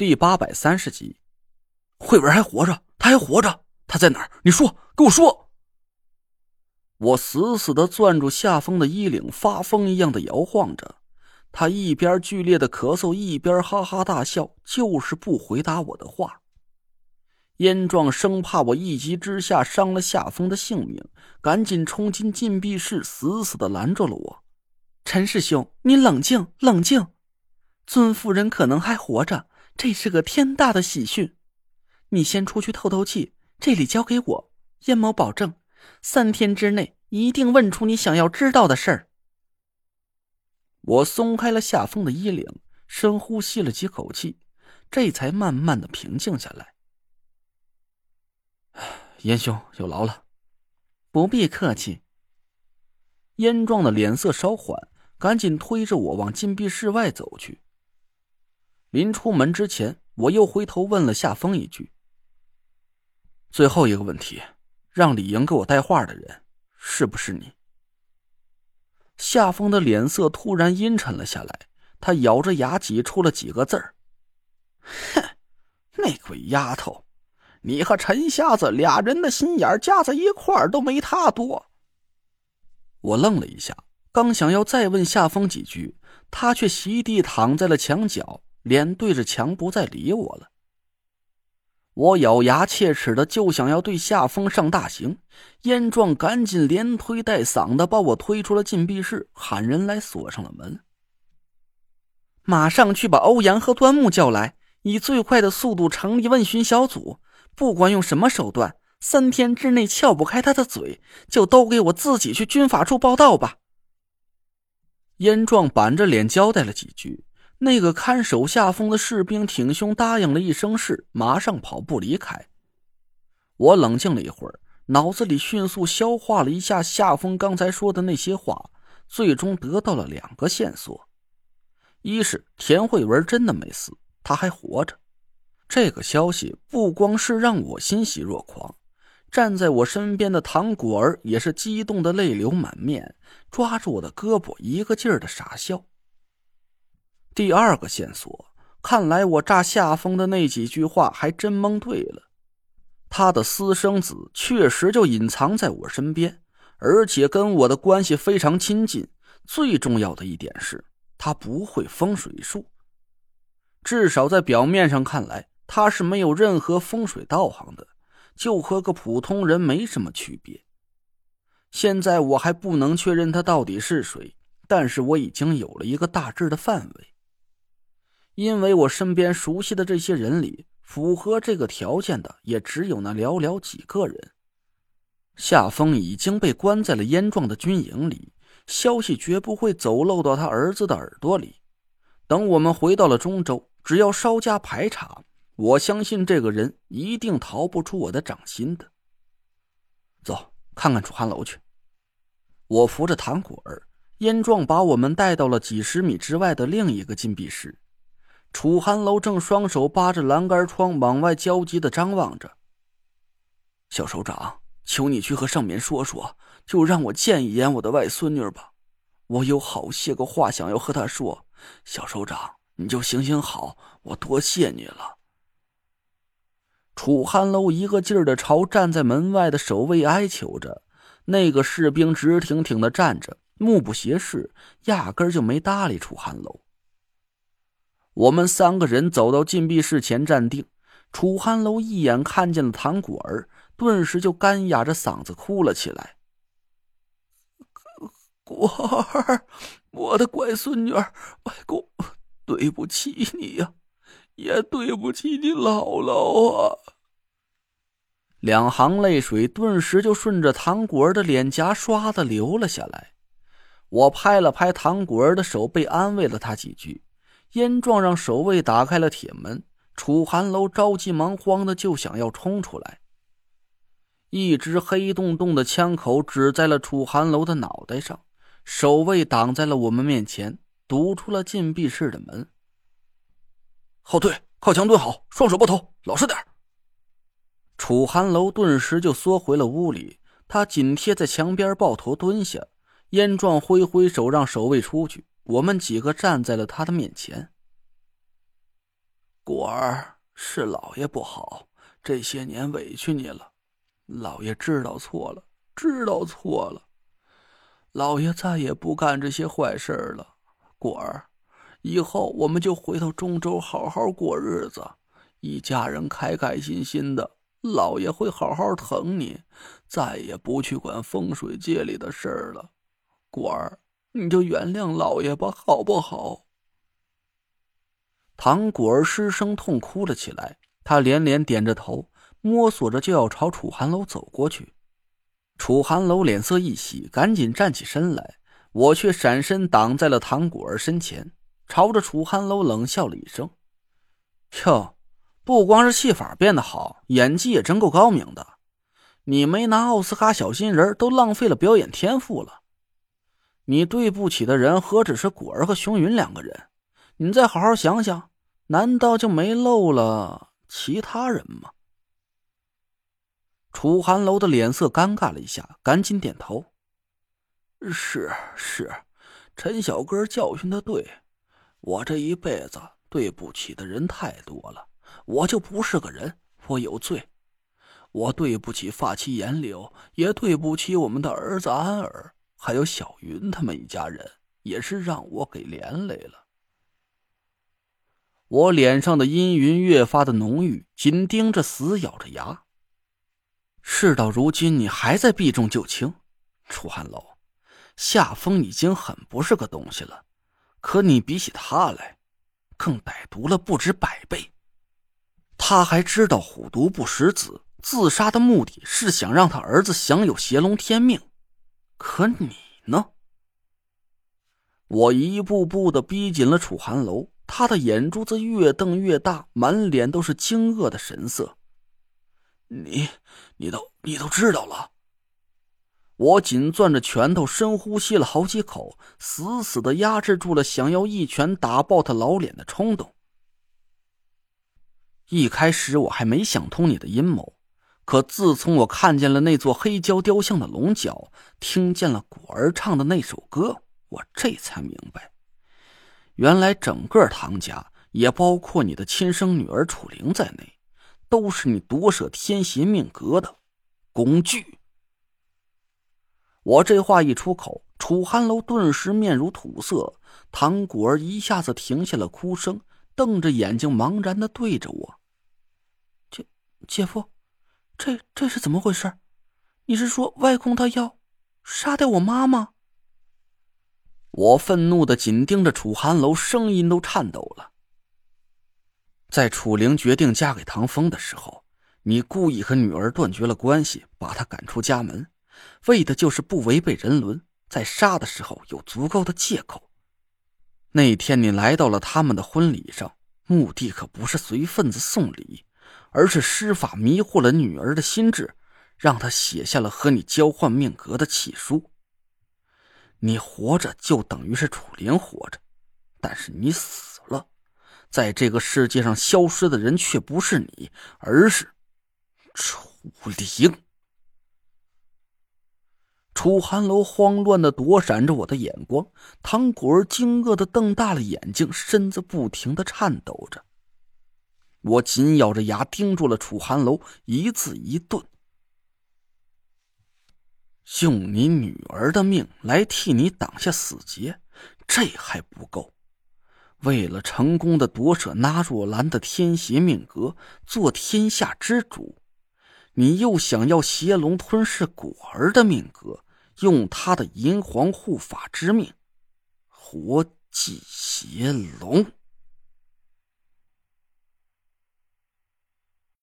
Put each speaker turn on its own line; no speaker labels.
第八百三十集，慧文还活着，他还活着，他在哪儿？你说，跟我说。我死死的攥住夏风的衣领，发疯一样的摇晃着。他一边剧烈的咳嗽，一边哈哈大笑，就是不回答我的话。燕壮生怕我一急之下伤了夏风的性命，赶紧冲进禁闭室，死死的拦住了我。陈师兄，你冷静，冷静，尊夫人可能还活着。这是个天大的喜讯，你先出去透透气，这里交给我。燕某保证，三天之内一定问出你想要知道的事儿。我松开了夏风的衣领，深呼吸了几口气，这才慢慢的平静下来。燕兄有劳了，不必客气。燕壮的脸色稍缓，赶紧推着我往禁闭室外走去。临出门之前，我又回头问了夏风一句：“最后一个问题，让李莹给我带话的人，是不是你？”夏风的脸色突然阴沉了下来，他咬着牙挤出了几个字儿：“哼，那鬼丫头，你和陈瞎子俩人的心眼加在一块儿都没他多。”我愣了一下，刚想要再问夏风几句，他却席地躺在了墙角。脸对着墙，不再理我了。我咬牙切齿的就想要对夏风上大刑，燕壮赶紧连推带搡的把我推出了禁闭室，喊人来锁上了门。马上去把欧阳和端木叫来，以最快的速度成立问询小组，不管用什么手段，三天之内撬不开他的嘴，就都给我自己去军法处报道吧。燕壮板着脸交代了几句。那个看守夏风的士兵挺胸答应了一声“是”，马上跑步离开。我冷静了一会儿，脑子里迅速消化了一下夏风刚才说的那些话，最终得到了两个线索：一是田慧文真的没死，他还活着。这个消息不光是让我欣喜若狂，站在我身边的唐果儿也是激动的泪流满面，抓住我的胳膊，一个劲儿的傻笑。第二个线索，看来我炸夏风的那几句话还真蒙对了。他的私生子确实就隐藏在我身边，而且跟我的关系非常亲近。最重要的一点是，他不会风水术。至少在表面上看来，他是没有任何风水道行的，就和个普通人没什么区别。现在我还不能确认他到底是谁，但是我已经有了一个大致的范围。因为我身边熟悉的这些人里，符合这个条件的也只有那寥寥几个人。夏风已经被关在了燕壮的军营里，消息绝不会走漏到他儿子的耳朵里。等我们回到了中州，只要稍加排查，我相信这个人一定逃不出我的掌心的。走，看看楚寒楼去。我扶着唐果儿，燕壮把我们带到了几十米之外的另一个禁闭室。楚寒楼正双手扒着栏杆窗往外焦急的张望着。小首长，求你去和上面说说，就让我见一眼我的外孙女吧，我有好些个话想要和她说。小首长，你就行行好，我多谢你了。楚寒楼一个劲儿的朝站在门外的守卫哀求着，那个士兵直挺挺的站着，目不斜视，压根就没搭理楚寒楼。我们三个人走到禁闭室前站定，楚寒楼一眼看见了唐果儿，顿时就干哑着嗓子哭了起来：“果儿，我的乖孙女，外公，对不起你呀，也对不起你姥姥啊！”两行泪水顿时就顺着唐果儿的脸颊唰的流了下来。我拍了拍唐果儿的手背，安慰了他几句。燕壮让守卫打开了铁门，楚寒楼着急忙慌的就想要冲出来。一支黑洞洞的枪口指在了楚寒楼的脑袋上，守卫挡在了我们面前，堵出了禁闭室的门。后退，靠墙蹲好，双手抱头，老实点楚寒楼顿时就缩回了屋里，他紧贴在墙边抱头蹲下。燕壮挥挥手让守卫出去。我们几个站在了他的面前。果儿是老爷不好，这些年委屈你了，老爷知道错了，知道错了，老爷再也不干这些坏事了。果儿，以后我们就回到中州好好过日子，一家人开开心心的，老爷会好好疼你，再也不去管风水界里的事儿了。果儿，你就原谅老爷吧，好不好？唐果儿失声痛哭了起来，他连连点着头，摸索着就要朝楚寒楼走过去。楚寒楼脸色一喜，赶紧站起身来，我却闪身挡在了唐果儿身前，朝着楚寒楼冷笑了一声：“哟，不光是戏法变得好，演技也真够高明的。你没拿奥斯卡小金人，都浪费了表演天赋了。你对不起的人何止是果儿和熊云两个人？你再好好想想。”难道就没漏了其他人吗？楚寒楼的脸色尴尬了一下，赶紧点头：“是是，陈小哥教训的对，我这一辈子对不起的人太多了，我就不是个人，我有罪，我对不起发妻颜柳，也对不起我们的儿子安儿，还有小云他们一家人，也是让我给连累了。”我脸上的阴云越发的浓郁，紧盯着，死咬着牙。事到如今，你还在避重就轻，楚汉楼，夏风已经很不是个东西了，可你比起他来，更歹毒了不止百倍。他还知道虎毒不食子，自杀的目的是想让他儿子享有邪龙天命，可你呢？我一步步的逼近了楚寒楼。他的眼珠子越瞪越大，满脸都是惊愕的神色。你，你都，你都知道了。我紧攥着拳头，深呼吸了好几口，死死的压制住了想要一拳打爆他老脸的冲动。一开始我还没想通你的阴谋，可自从我看见了那座黑胶雕像的龙角，听见了果儿唱的那首歌，我这才明白。原来整个唐家，也包括你的亲生女儿楚灵在内，都是你夺舍天邪命格的工具。我这话一出口，楚寒楼顿时面如土色，唐果儿一下子停下了哭声，瞪着眼睛茫然的对着我：“姐姐夫，这这是怎么回事？你是说外公他要杀掉我妈吗？”我愤怒的紧盯着楚寒楼，声音都颤抖了。在楚灵决定嫁给唐风的时候，你故意和女儿断绝了关系，把她赶出家门，为的就是不违背人伦，在杀的时候有足够的借口。那天你来到了他们的婚礼上，目的可不是随份子送礼，而是施法迷惑了女儿的心智，让她写下了和你交换命格的契书。你活着就等于是楚灵活着，但是你死了，在这个世界上消失的人却不是你，而是楚灵。楚寒楼慌乱的躲闪着我的眼光，唐果儿惊愕的瞪大了眼睛，身子不停的颤抖着。我紧咬着牙盯住了楚寒楼，一字一顿。用你女儿的命来替你挡下死劫，这还不够。为了成功的夺舍纳若兰的天邪命格，做天下之主，你又想要邪龙吞噬果儿的命格，用他的银皇护法之命，活祭邪龙。